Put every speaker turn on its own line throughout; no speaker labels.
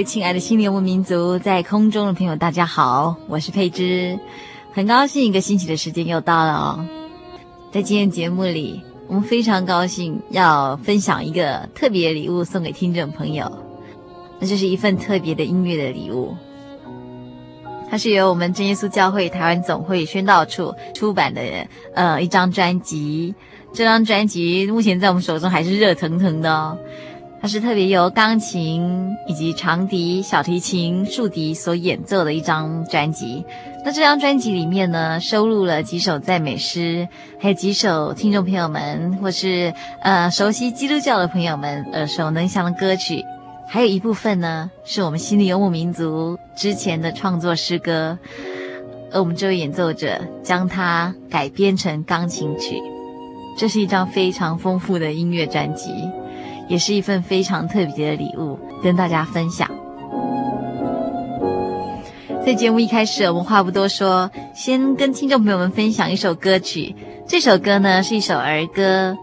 位亲爱的新灵游牧民族，在空中的朋友，大家好，我是佩芝，很高兴一个星期的时间又到了哦。在今天节目里，我们非常高兴要分享一个特别礼物送给听众朋友，那就是一份特别的音乐的礼物。它是由我们真耶稣教会台湾总会宣道处出版的呃一张专辑，这张专辑目前在我们手中还是热腾腾的哦。它是特别由钢琴以及长笛、小提琴、竖笛所演奏的一张专辑。那这张专辑里面呢，收录了几首赞美诗，还有几首听众朋友们或是呃熟悉基督教的朋友们耳熟能详的歌曲，还有一部分呢是我们心灵游牧民族之前的创作诗歌，而我们这位演奏者将它改编成钢琴曲。这是一张非常丰富的音乐专辑。也是一份非常特别的礼物，跟大家分享。在节目一开始，我们话不多说，先跟听众朋友们分享一首歌曲。这首歌呢是一首儿歌，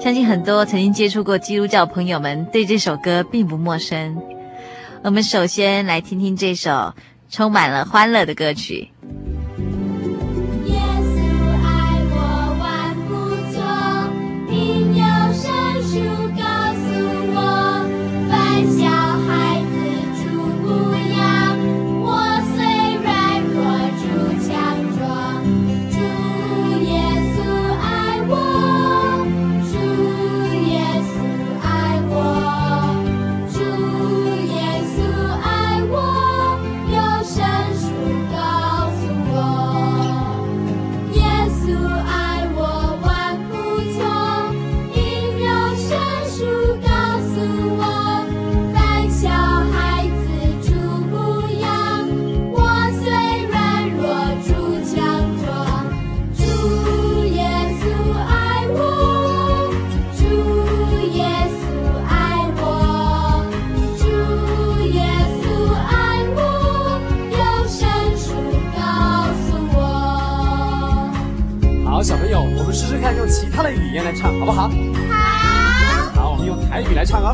相信很多曾经接触过基督教朋友们对这首歌并不陌生。我们首先来听听这首充满了欢乐的歌曲。看
用其他的语言来唱好不好？
好。
好我们用台语来唱哦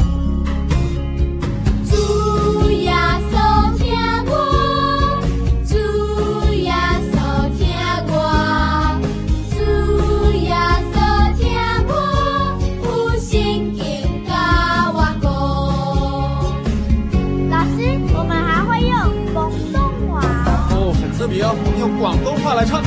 猪呀瘦苹果猪呀瘦苹果猪呀瘦苹果不幸运的娃狗
老师我们还会用广东话。
哦很特别哦我们用广东话来唱。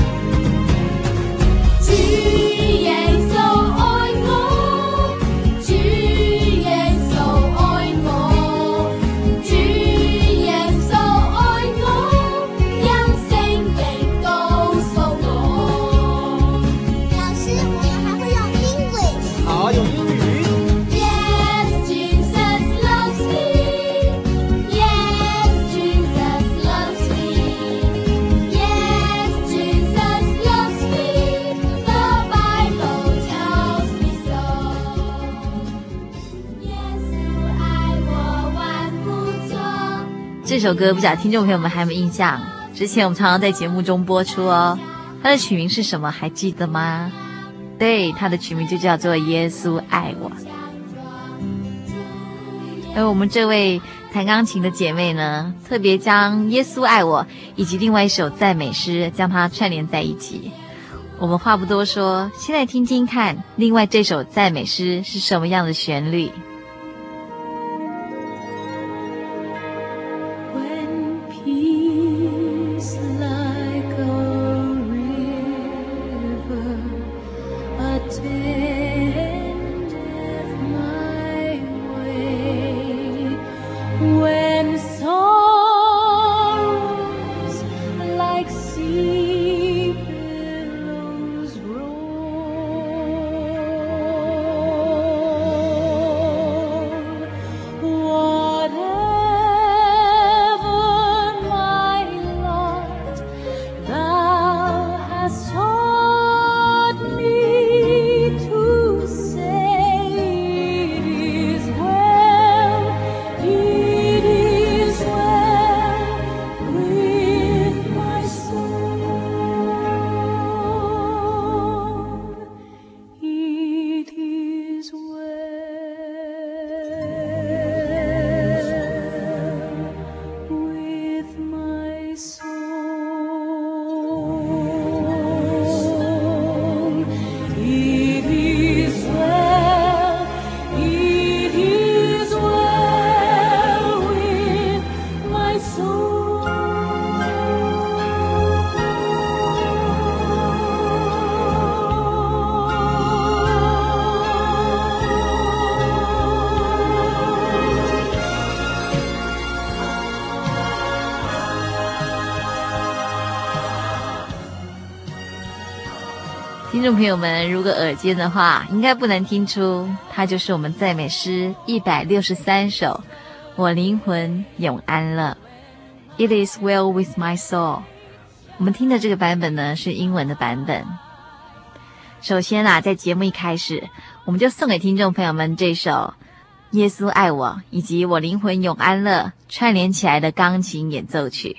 这
首歌不晓得听众朋友们还有没有印象？
之前我们常常在节目中播出哦。它的曲名是什么？还记得吗？对，它的曲名就叫做《耶稣爱我》。而我们这位弹钢琴的姐妹呢，特别将《耶稣爱我》以及另外一首赞美诗将它串联在一起。我们话不多说，先来听听看，另外这首赞美诗是什么样的旋律。众朋友们，如果耳尖的话，应该不难听出，它就是我们赞美诗一百六十三首。我灵魂永安了，It is well with my soul。我们听的这个版本呢，是英文的版本。首先啊，在节目一开始，我们就送给听众朋友们这首《耶稣爱我》以及《我灵魂永安乐》串联起来的钢琴演奏曲。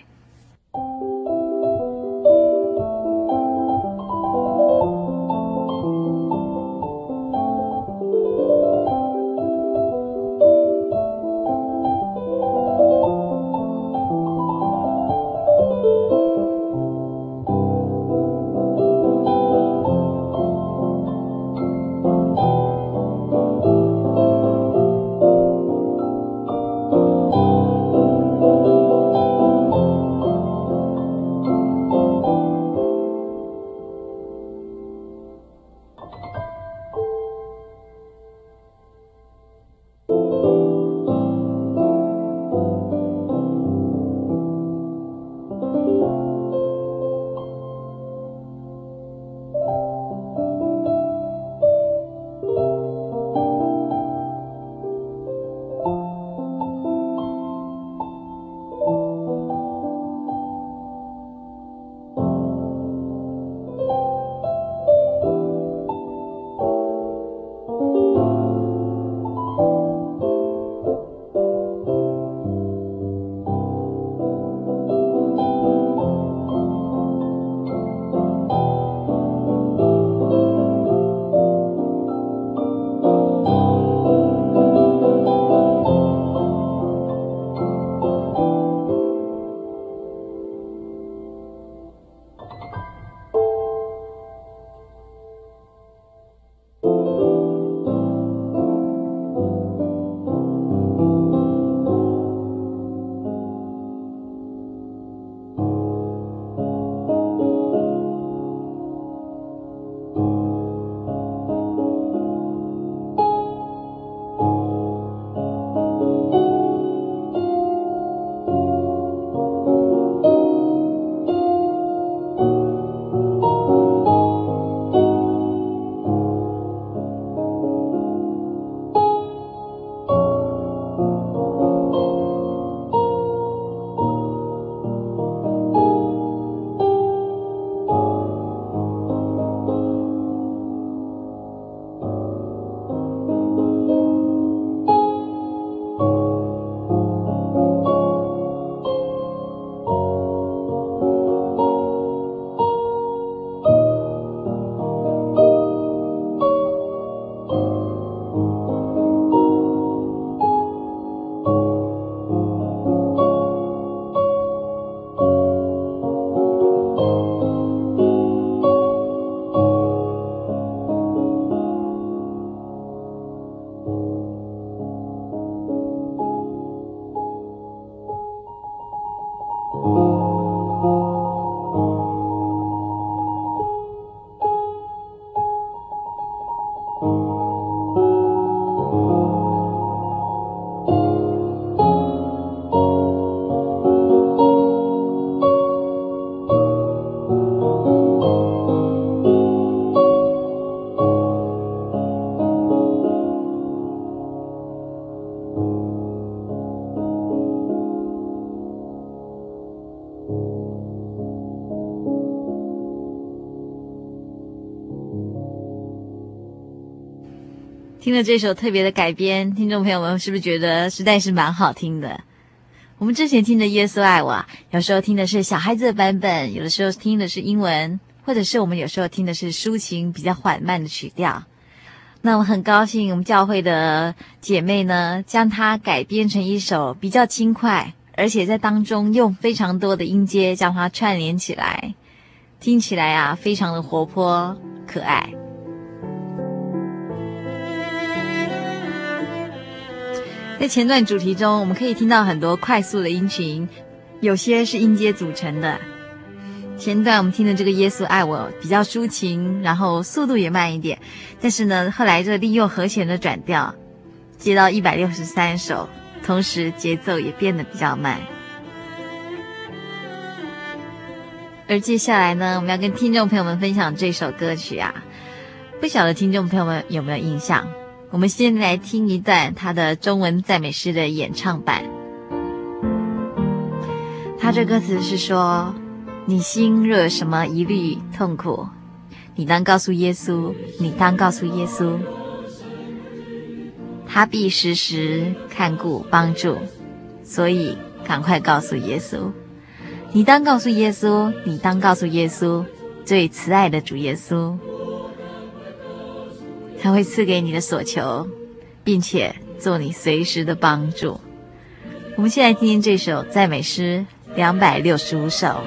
听了这首特别的改编，听众朋友们是不是觉得实在是蛮好听的？我们之前听的《耶稣爱我》，有时候听的是小孩子的版本，有的时候听的是英文，或者是我们有时候听的是抒情比较缓慢的曲调。那我很高兴，我们教会的姐妹呢，将它改编成一首比较轻快，而且在当中用非常多的音阶将它串联起来，听起来啊，非常的活泼可爱。在前段主题中，我们可以听到很多快速的音群，有些是音阶组成的。前段我们听的这个《耶稣爱我》比较抒情，然后速度也慢一点。但是呢，后来这利用和弦的转调，接到一百六十三首，同时节奏也变得比较慢。而接下来呢，我们要跟听众朋友们分享这首歌曲啊，不晓得听众朋友们有没有印象？我们先来听一段他的中文赞美诗的演唱版。他这歌词是说：“你心若有什么疑虑痛苦，你当告诉耶稣，你当告诉耶稣，他必时时看顾帮助，所以赶快告诉耶稣。你当告诉耶稣，你当告诉耶稣，最慈爱的主耶稣。”他会赐给你的所求，并且做你随时的帮助。我们现在听听这首赞美诗两百六十五首。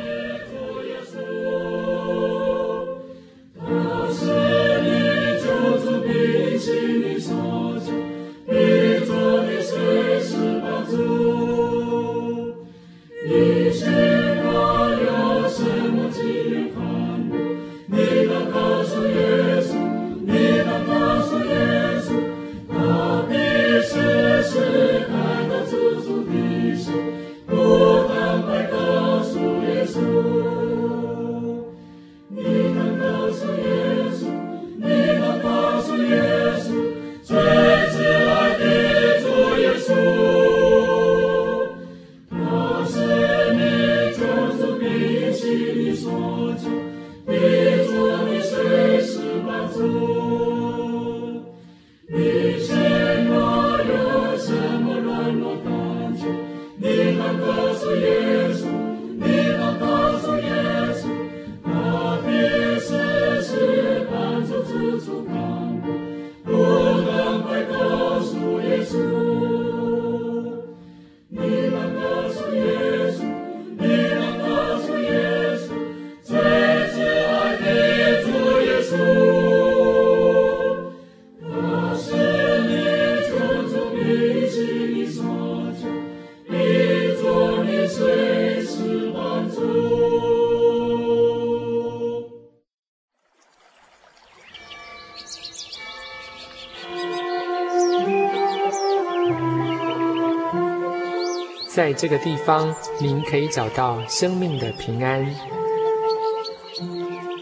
在这个地方，您可以找到生命的平安。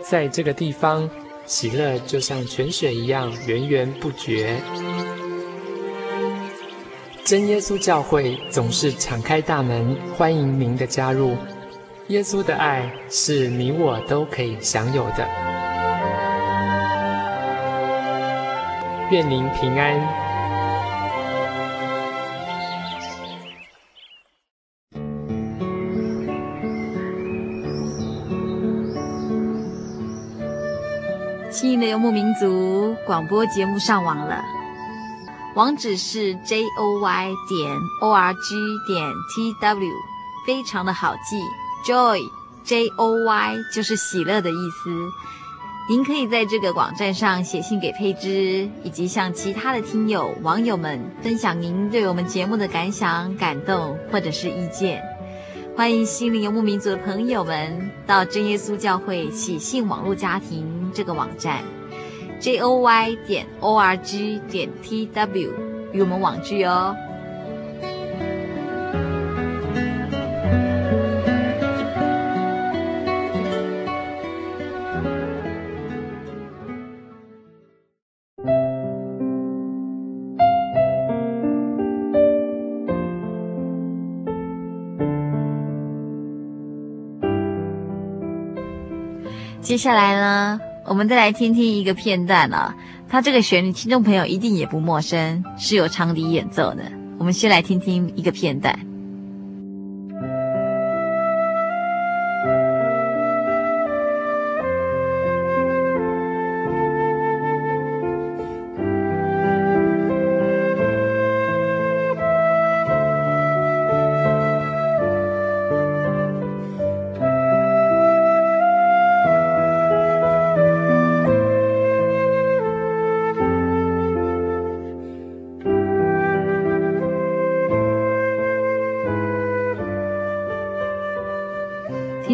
在这个地方，喜乐就像泉水一样源源不绝。真耶稣教会总是敞开大门，欢迎您的加入。耶稣的爱是你我都可以享有的。愿您平安。
广播节目上网了，网址是 j o y 点 o r g 点 t w，非常的好记，joy j o y 就是喜乐的意思。您可以在这个网站上写信给佩芝，以及向其他的听友网友们分享您对我们节目的感想、感动或者是意见。欢迎心灵游牧民族的朋友们到真耶稣教会喜信网络家庭这个网站，j o y 点 o r g 点 t w 与我们网聚哦。接下来呢，我们再来听听一个片段啊，它这个旋律，听众朋友一定也不陌生，是有长笛演奏的。我们先来听听一个片段。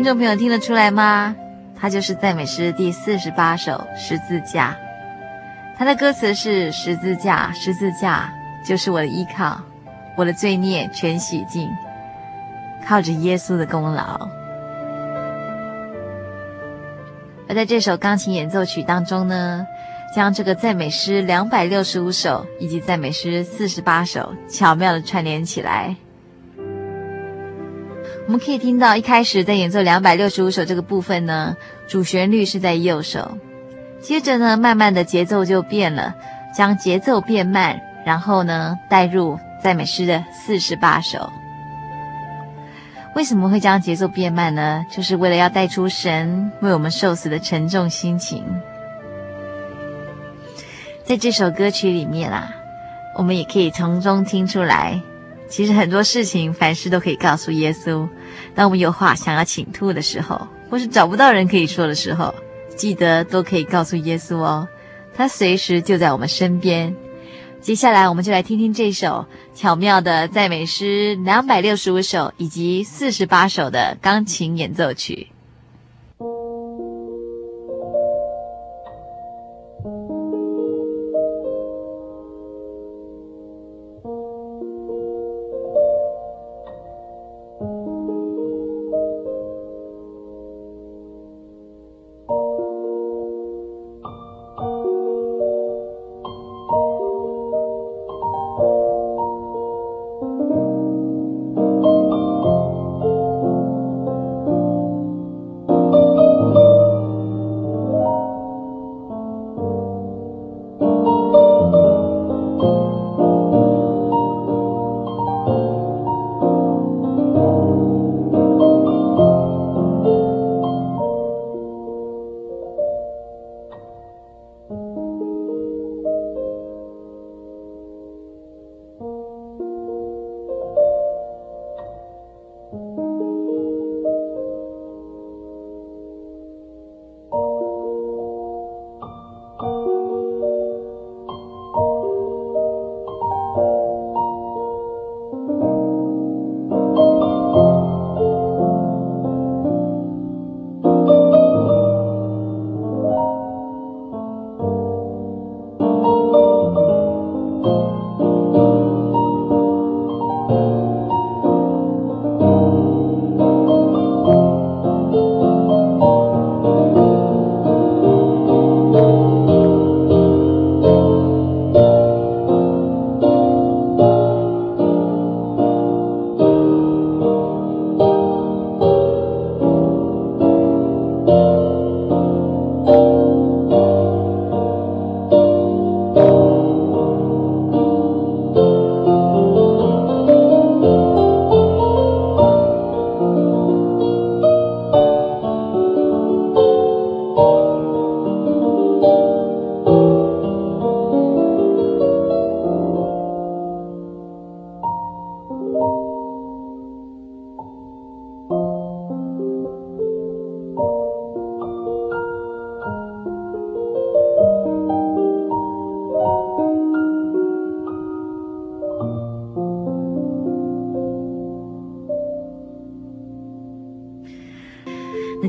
众朋友听得出来吗？它就是赞美诗第四十八首《十字架》。它的歌词是：“十字架，十字架，就是我的依靠，我的罪孽全洗净，靠着耶稣的功劳。”而在这首钢琴演奏曲当中呢，将这个赞美诗两百六十五首以及赞美诗四十八首巧妙的串联起来。我们可以听到，一开始在演奏两百六十五首这个部分呢，主旋律是在右手，接着呢，慢慢的节奏就变了，将节奏变慢，然后呢，带入赞美诗的四十八首。为什么会将节奏变慢呢？就是为了要带出神为我们受死的沉重心情。在这首歌曲里面啊，我们也可以从中听出来。其实很多事情，凡事都可以告诉耶稣。当我们有话想要倾吐的时候，或是找不到人可以说的时候，记得都可以告诉耶稣哦，他随时就在我们身边。接下来，我们就来听听这首巧妙的赞美诗两百六十五首以及四十八首的钢琴演奏曲。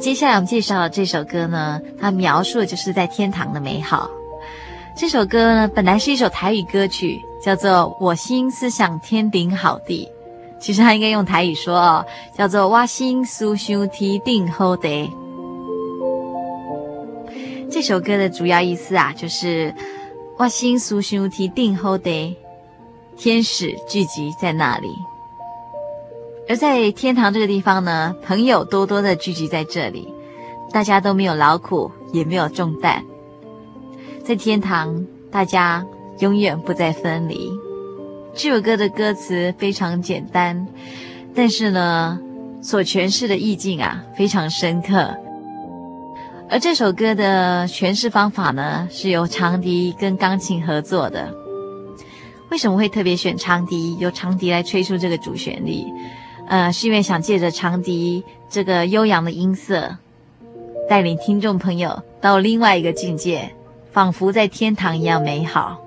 接下来我们介绍的这首歌呢，它描述的就是在天堂的美好。这首歌呢，本来是一首台语歌曲，叫做《我心思想天顶好地》。其实它应该用台语说哦，叫做“我心思想天顶好地”。这首歌的主要意思啊，就是“我心思想天顶好地”，天使聚集在那里。而在天堂这个地方呢，朋友多多的聚集在这里，大家都没有劳苦，也没有重担。在天堂大家永远不再分离。这首歌的歌词非常简单，但是呢，所诠释的意境啊非常深刻。而这首歌的诠释方法呢，是由长笛跟钢琴合作的。为什么会特别选长笛，由长笛来吹出这个主旋律？呃，是因为想借着长笛这个悠扬的音色，带领听众朋友到另外一个境界，仿佛在天堂一样美好。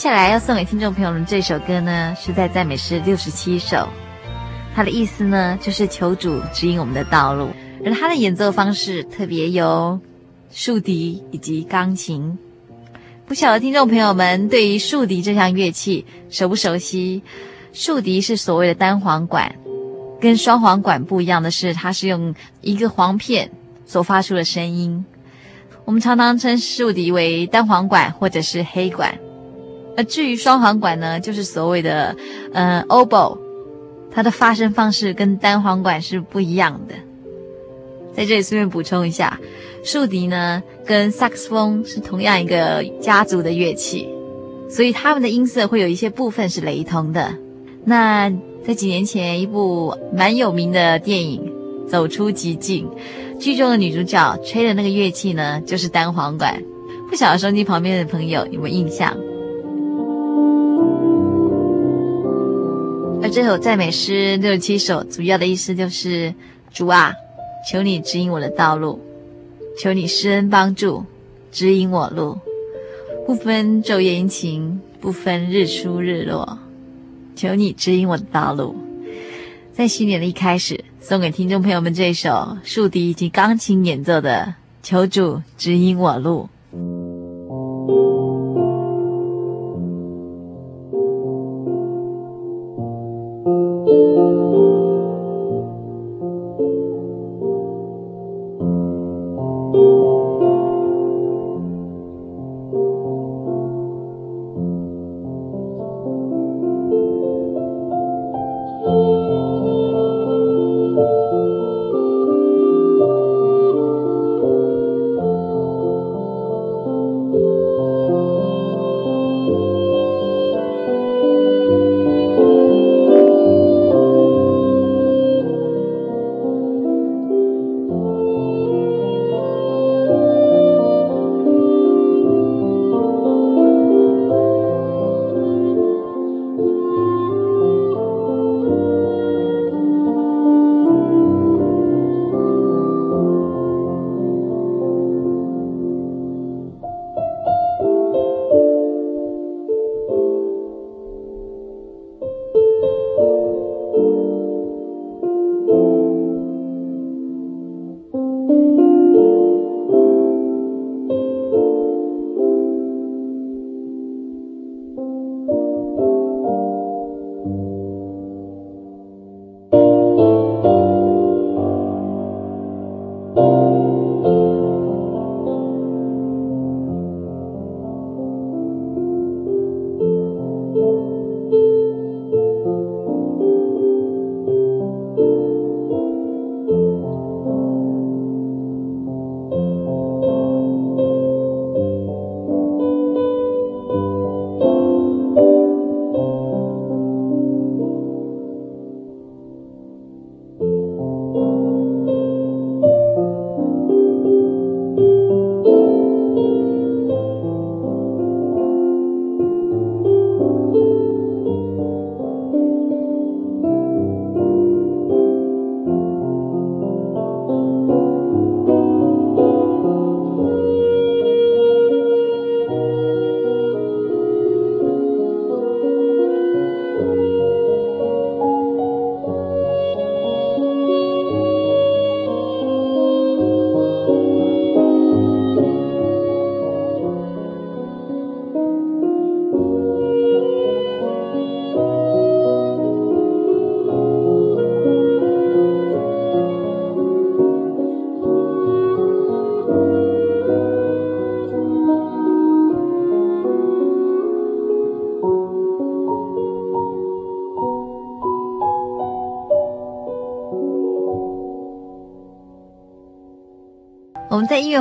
接下来要送给听众朋友们这首歌呢，是在赞美诗六十七首。它的意思呢，就是求主指引我们的道路。而它的演奏方式特别有竖笛以及钢琴。不晓得听众朋友们对于竖笛这项乐器熟不熟悉？竖笛是所谓的单簧管，跟双簧管不一样的是，它是用一个簧片所发出的声音。我们常常称竖笛为单簧管或者是黑管，至于双簧管呢，就是所谓的呃 oboe，它的发声方式跟单簧管是不一样的。在这里顺便补充一下，竖笛呢跟萨克斯风是同样一个家族的乐器，所以它们的音色会有一些部分是雷同的。那在几年前，一部蛮有名的电影《走出极境》。剧中的女主角吹的那个乐器呢，就是单簧管。不晓得收音机旁边的朋友有没有印象？而这首赞美诗六十七首，主要的意思就是：主啊，求你指引我的道路，求你施恩帮助，指引我路，不分昼夜阴晴，不分日出日落，求你指引我的道路。在新年的一开始。送给听众朋友们这首竖笛以及钢琴演奏的《求主指引我路》。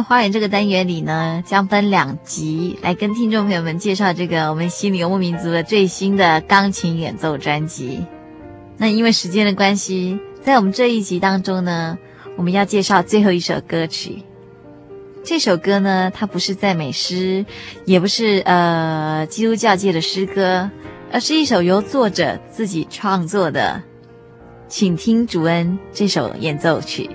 花园这个单元里呢，将分两集来跟听众朋友们介绍这个我们心灵游牧民族的最新的钢琴演奏专辑。那因为时间的关系，在我们这一集当中呢，我们要介绍最后一首歌曲。这首歌呢，它不是赞美诗，也不是呃基督教界的诗歌，而是一首由作者自己创作的《请听主恩》这首演奏曲。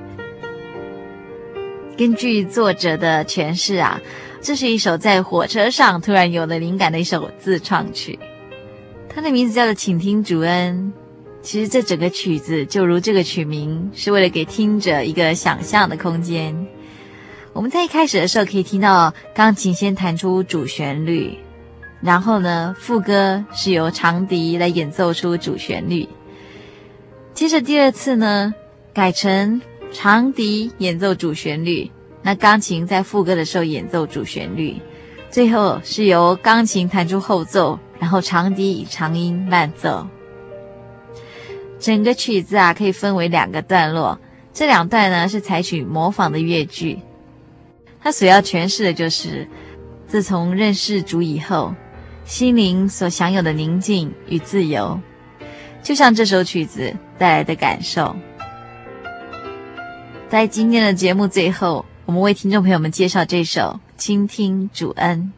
根据作者的诠释啊，这是一首在火车上突然有了灵感的一首自创曲。它的名字叫做《请听主恩》。其实这整个曲子就如这个曲名，是为了给听者一个想象的空间。我们在一开始的时候可以听到钢琴先弹出主旋律，然后呢，副歌是由长笛来演奏出主旋律。接着第二次呢，改成长笛演奏主旋律，那钢琴在副歌的时候演奏主旋律，最后是由钢琴弹出后奏，然后长笛以长音伴奏。整个曲子啊，可以分为两个段落，这两段呢是采取模仿的乐句，它所要诠释的就是，自从认识主以后，心灵所享有的宁静与自由，就像这首曲子带来的感受。在今天的节目最后，我们为听众朋友们介绍这首《倾听主恩》。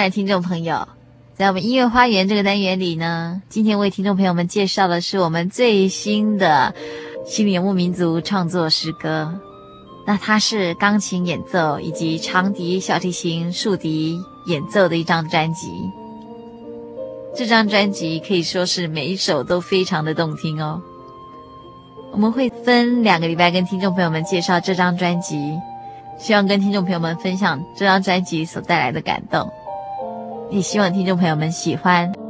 爱的听众朋友，在我们音乐花园这个单元里呢，今天为听众朋友们介绍的是我们最新的心灵游牧民族创作诗歌。那它是钢琴演奏以及长笛、小提琴、竖笛演奏的一张专辑。这张专辑可以说是每一首都非常的动听哦。我们会分两个礼拜跟听众朋友们介绍这张专辑，希望跟听众朋友们分享这张专辑所带来的感动。也希望听众朋友们喜
欢。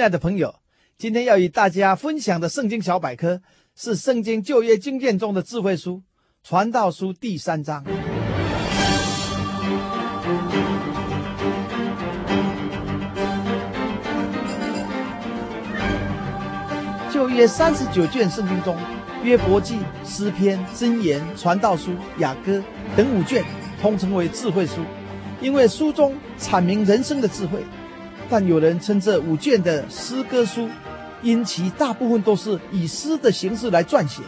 亲爱的朋友，今天要与大家分享的圣经小百科是圣经旧约经卷中的智慧书《传道书》第三章。旧约三十九卷圣经中，约伯记、诗篇、箴言、传道书、雅歌等五卷通称为智慧书，因为书中阐明人生的智慧。但有人称这五卷的诗歌书，因其大部分都是以诗的形式来撰写。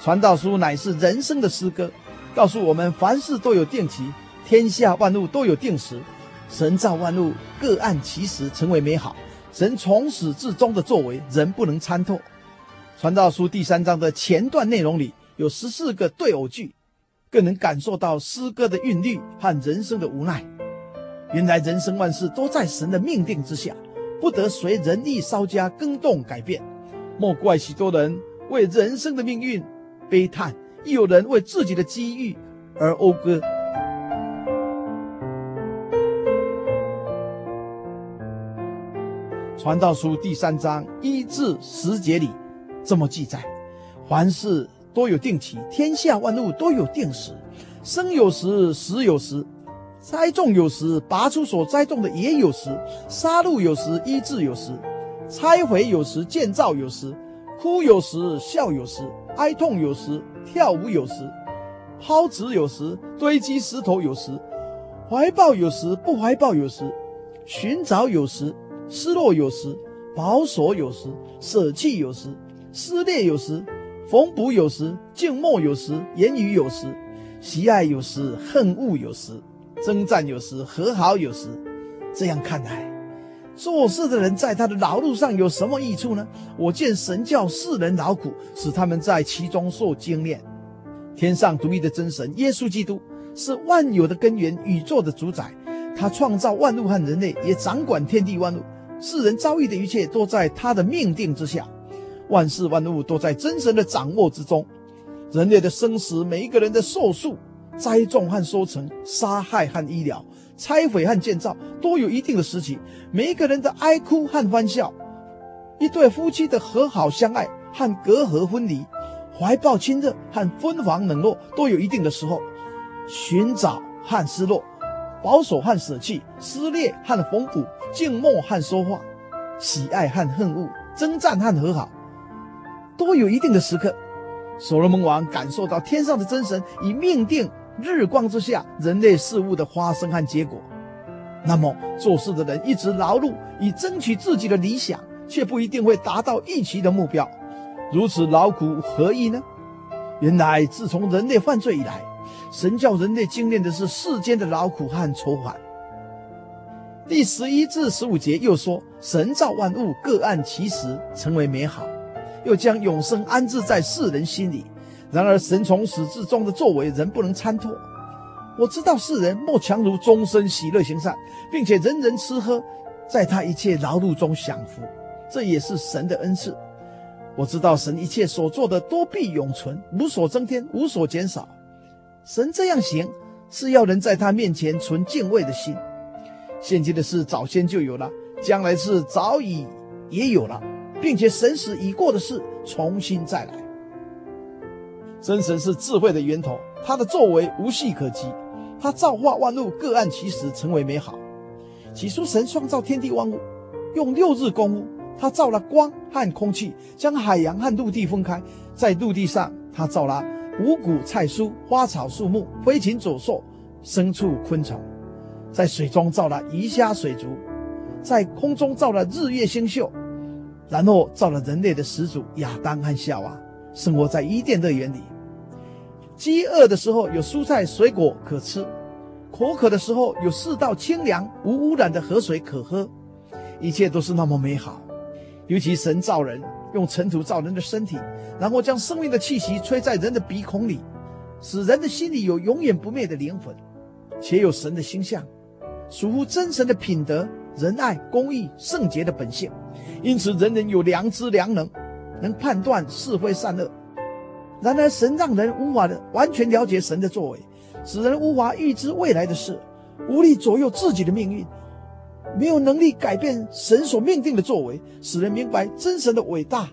传道书乃是人生的诗歌，告诉我们凡事都有定期，天下万物都有定时。神造万物各按其时成为美好，神从始至终的作为人不能参透。传道书第三章的前段内容里有十四个对偶句，更能感受到诗歌的韵律和人生的无奈。原来人生万事都在神的命定之下，不得随人意稍加更动改变。莫怪许多人为人生的命运悲叹，亦有人为自己的机遇而讴歌。传道书第三章一至十节里这么记载：凡事都有定期，天下万物都有定时，生有时，死有时。栽种有时，拔出所栽种的也有时；杀戮有时，医治有时；拆毁有时，建造有时；哭有时，笑有时；哀痛有时，跳舞有时；抛掷有时，堆积石头有时；怀抱有时，不怀抱有时；寻找有时，失落有时；保守有时，舍弃有时；撕裂有时，缝补有时；静默有时，言语有时；喜爱有时，恨恶有时。征战有时，和好有时。这样看来，做事的人在他的劳碌上有什么益处呢？我见神叫世人劳苦，使他们在其中受精炼。天上独一的真神耶稣基督是万有的根源，宇宙的主宰。他创造万物和人类，也掌管天地万物。世人遭遇的一切都在他的命定之下，万事万物都在真神的掌握之中。人类的生死，每一个人的寿数。栽种和收成，杀害和医疗，拆毁和建造，都有一定的时期。每一个人的哀哭和欢笑，一对夫妻的和好相爱和隔阂分离，怀抱亲热和分房冷落，都有一定的时候。寻找和失落，保守和舍弃，撕裂和缝补，静默和说话，喜爱和恨恶，征战和和好，都有一定的时刻。所罗门王感受到天上的真神以命定。日光之下，人类事物的发生和结果。那么，做事的人一直劳碌以争取自己的理想，却不一定会达到预期的目标。如此劳苦何益呢？原来，自从人类犯罪以来，神教人类经历的是世间的劳苦和愁烦。第十一至十五节又说：神造万物各按其时成为美好，又将永生安置在世人心里。然而，神从始至终的作为，人不能参透。我知道世人莫强如终身喜乐行善，并且人人吃喝，在他一切劳碌中享福，这也是神的恩赐。我知道神一切所做的多必永存，无所增添，无所减少。神这样行，是要人在他面前存敬畏的心。现今的事早先就有了，将来事早已也有了，并且神使已过的事重新再来。真神是智慧的源头，他的作为无懈可击。他造化万物各按其时成为美好。起初神创造天地万物，用六日工屋。他造了光和空气，将海洋和陆地分开。在陆地上，他造了五谷菜蔬、花草树木、飞禽走兽、牲畜昆虫。在水中造了鱼虾水族，在空中造了日月星宿，然后造了人类的始祖亚当和夏娃，生活在伊甸乐园里。饥饿的时候有蔬菜水果可吃，口渴的时候有四道清凉无污染的河水可喝，一切都是那么美好。尤其神造人，用尘土造人的身体，然后将生命的气息吹在人的鼻孔里，使人的心里有永远不灭的灵魂，且有神的形象，属乎真神的品德、仁爱、公义、圣洁的本性。因此，人人有良知、良能，能判断是非善恶。然而，神让人无法完全了解神的作为，使人无法预知未来的事，无力左右自己的命运。没有能力改变神所命定的作为，使人明白真神的伟大、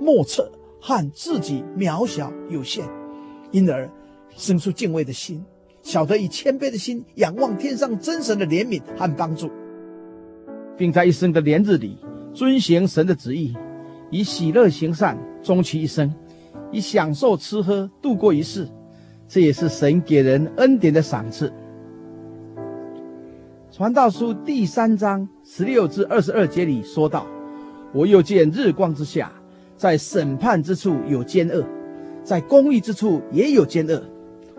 莫测和自己渺小有限，因而生出敬畏的心，晓得以谦卑的心仰望天上真神的怜悯和帮助，并在一生的年日里遵行神的旨意，以喜乐行善终其一生，以享受吃喝度过一世，这也是神给人恩典的赏赐。传道书第三章十六至二十二节里说道：“我又见日光之下，在审判之处有奸恶，在公义之处也有奸恶。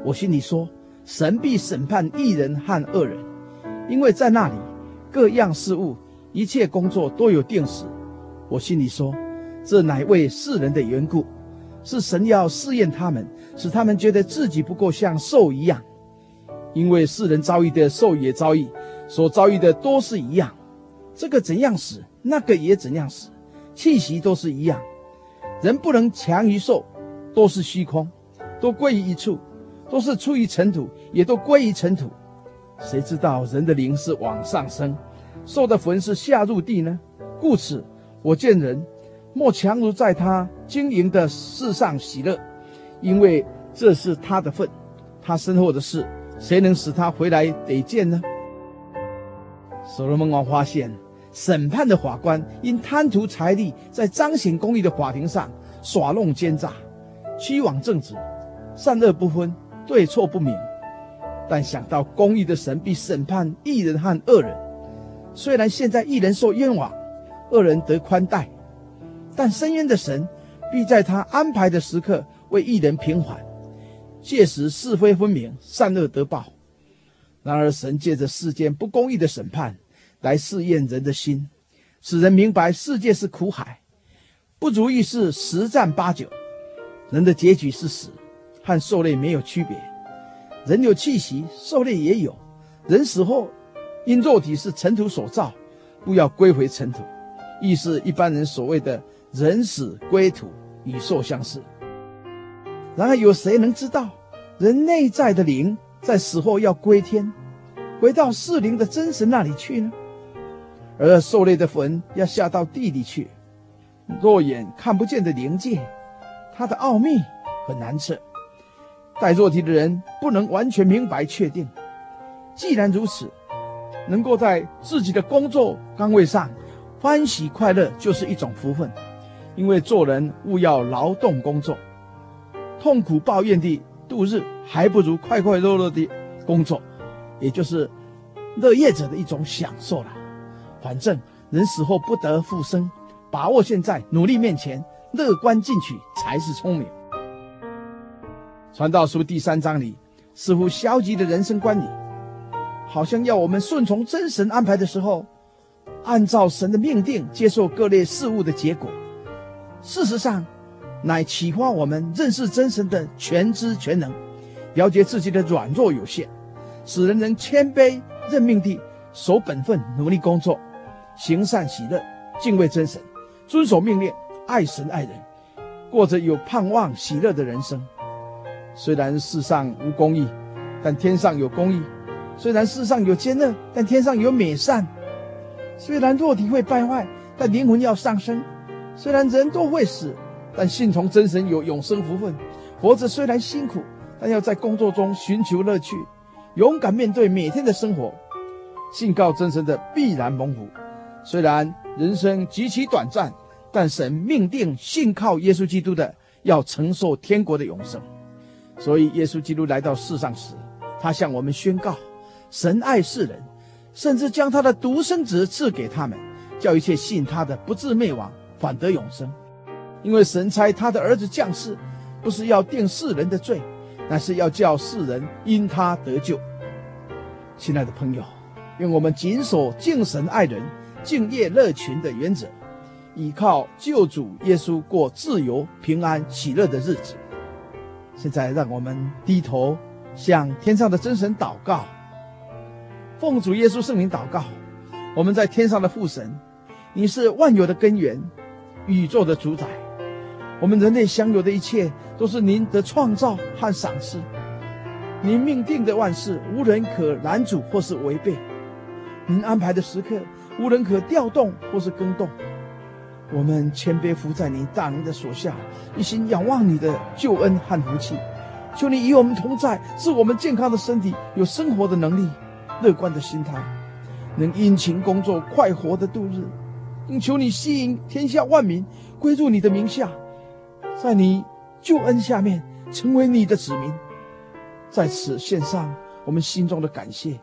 我心里说，神必审判义人和恶人，因为在那里各样事物、一切工作都有定时。我心里说，这乃为世人的缘故，是神要试验他们，使他们觉得自己不够像兽一样，因为世人遭遇的兽也遭遇。”所遭遇的都是一样，这个怎样死，那个也怎样死，气息都是一样。人不能强于兽，都是虚空，都归于一处，都是出于尘土，也都归于尘土。谁知道人的灵是往上升，兽的魂是下入地呢？故此，我见人莫强如在他经营的世上喜乐，因为这是他的份，他身后的事，谁能使他回来得见呢？所罗门王发现，审判的法官因贪图财利，在彰显公义的法庭上耍弄奸诈，屈枉正直，善恶不分，对错不明。但想到公义的神必审判义人和恶人，虽然现在义人受冤枉，恶人得宽待，但深渊的神必在他安排的时刻为一人平反，届时是非分明，善恶得报。然而，神借着世间不公义的审判，来试验人的心，使人明白世界是苦海，不如意事十占八九，人的结局是死，和兽类没有区别。人有气息，兽类也有。人死后，因肉体是尘土所造，不要归回尘土，亦是一般人所谓的“人死归土”，与兽相似。然而，有谁能知道人内在的灵？在死后要归天，回到世灵的真神那里去呢？而兽类的魂要下到地里去，肉眼看不见的灵界，它的奥秘很难测。带肉体的人不能完全明白确定。既然如此，能够在自己的工作岗位上欢喜快乐，就是一种福分。因为做人勿要劳动工作，痛苦抱怨地度日，还不如快快乐乐地工作，也就是乐业者的一种享受了。反正人死后不得复生，把握现在，努力面前，乐观进取才是聪明。传道书第三章里，似乎消极的人生观里，好像要我们顺从真神安排的时候，按照神的命定接受各类事物的结果。事实上，乃启发我们认识真神的全知全能。了解自己的软弱有限，使人能谦卑认命地守本分，努力工作，行善喜乐，敬畏真神，遵守命令，爱神爱人，过着有盼望喜乐的人生。虽然世上无公义，但天上有公义；虽然世上有奸恶，但天上有美善；虽然肉体会败坏，但灵魂要上升；虽然人都会死，但信从真神有永生福分。活着虽然辛苦。但要在工作中寻求乐趣，勇敢面对每天的生活，信靠真神的必然蒙福。虽然人生极其短暂，但神命定信靠耶稣基督的要承受天国的永生。所以耶稣基督来到世上时，他向我们宣告：神爱世人，甚至将他的独生子赐给他们，叫一切信他的不至灭亡，反得永生。因为神差他的儿子降世，不是要定世人的罪。那是要叫世人因他得救。亲爱的朋友，愿我们谨守敬神爱人、敬业乐群的原则，依靠救主耶稣过自由、平安、喜乐的日子。现在，让我们低头向天上的真神祷告，奉主耶稣圣名祷告。我们在天上的父神，你是万有的根源，宇宙的主宰。我们人类享有的一切，都是您的创造和赏赐。您命定的万事，无人可拦阻或是违背；您安排的时刻，无人可调动或是更动。我们谦卑伏在您大能的手下，一心仰望你的救恩和福气。求你与我们同在，赐我们健康的身体，有生活的能力，乐观的心态。能殷勤工作，快活的度日，求你吸引天下万民归入你的名下，在你救恩下面成为你的子民。在此献上我们心中的感谢，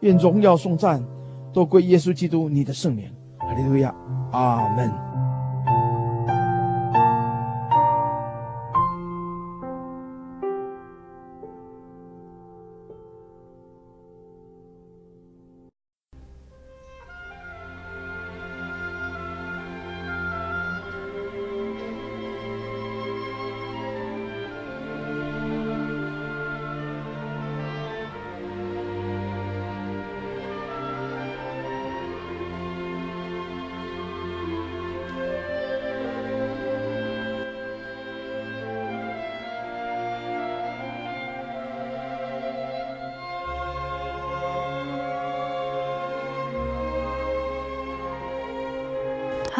愿荣耀颂赞都归耶稣基督你的圣名。哈利路亚，阿门。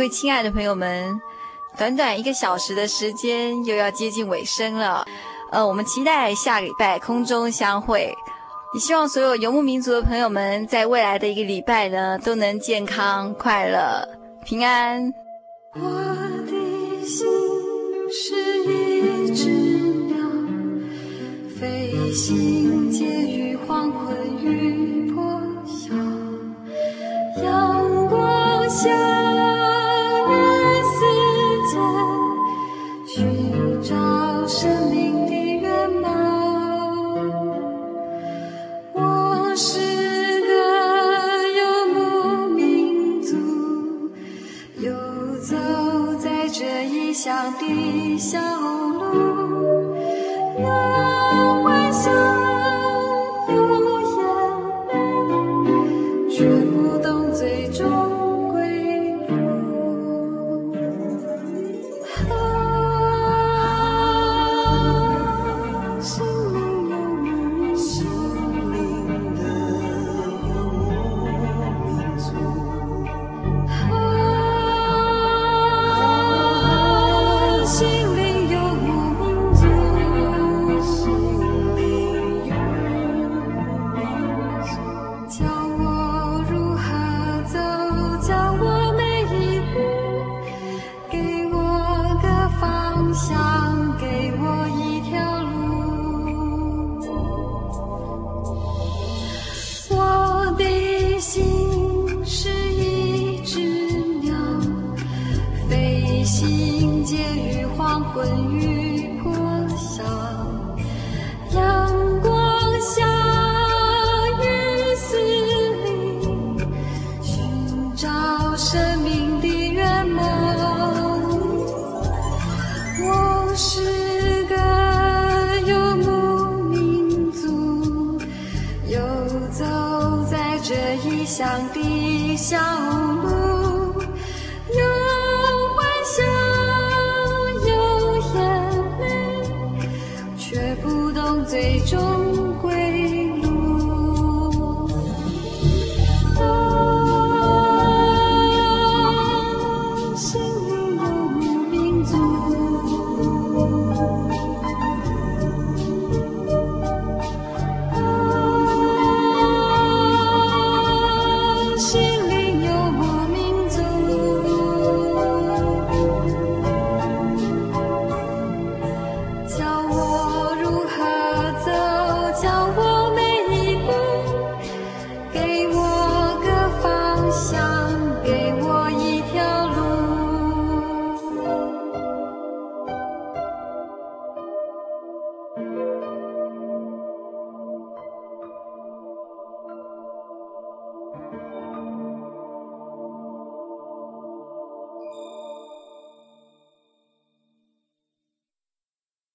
各位亲爱的朋友们，短短一个小时的时间又要接近尾声了，呃，我们期待下礼拜空中相会。也希望所有游牧民族的朋友们，在未来的一个礼拜呢，都能健康、快乐、平安。这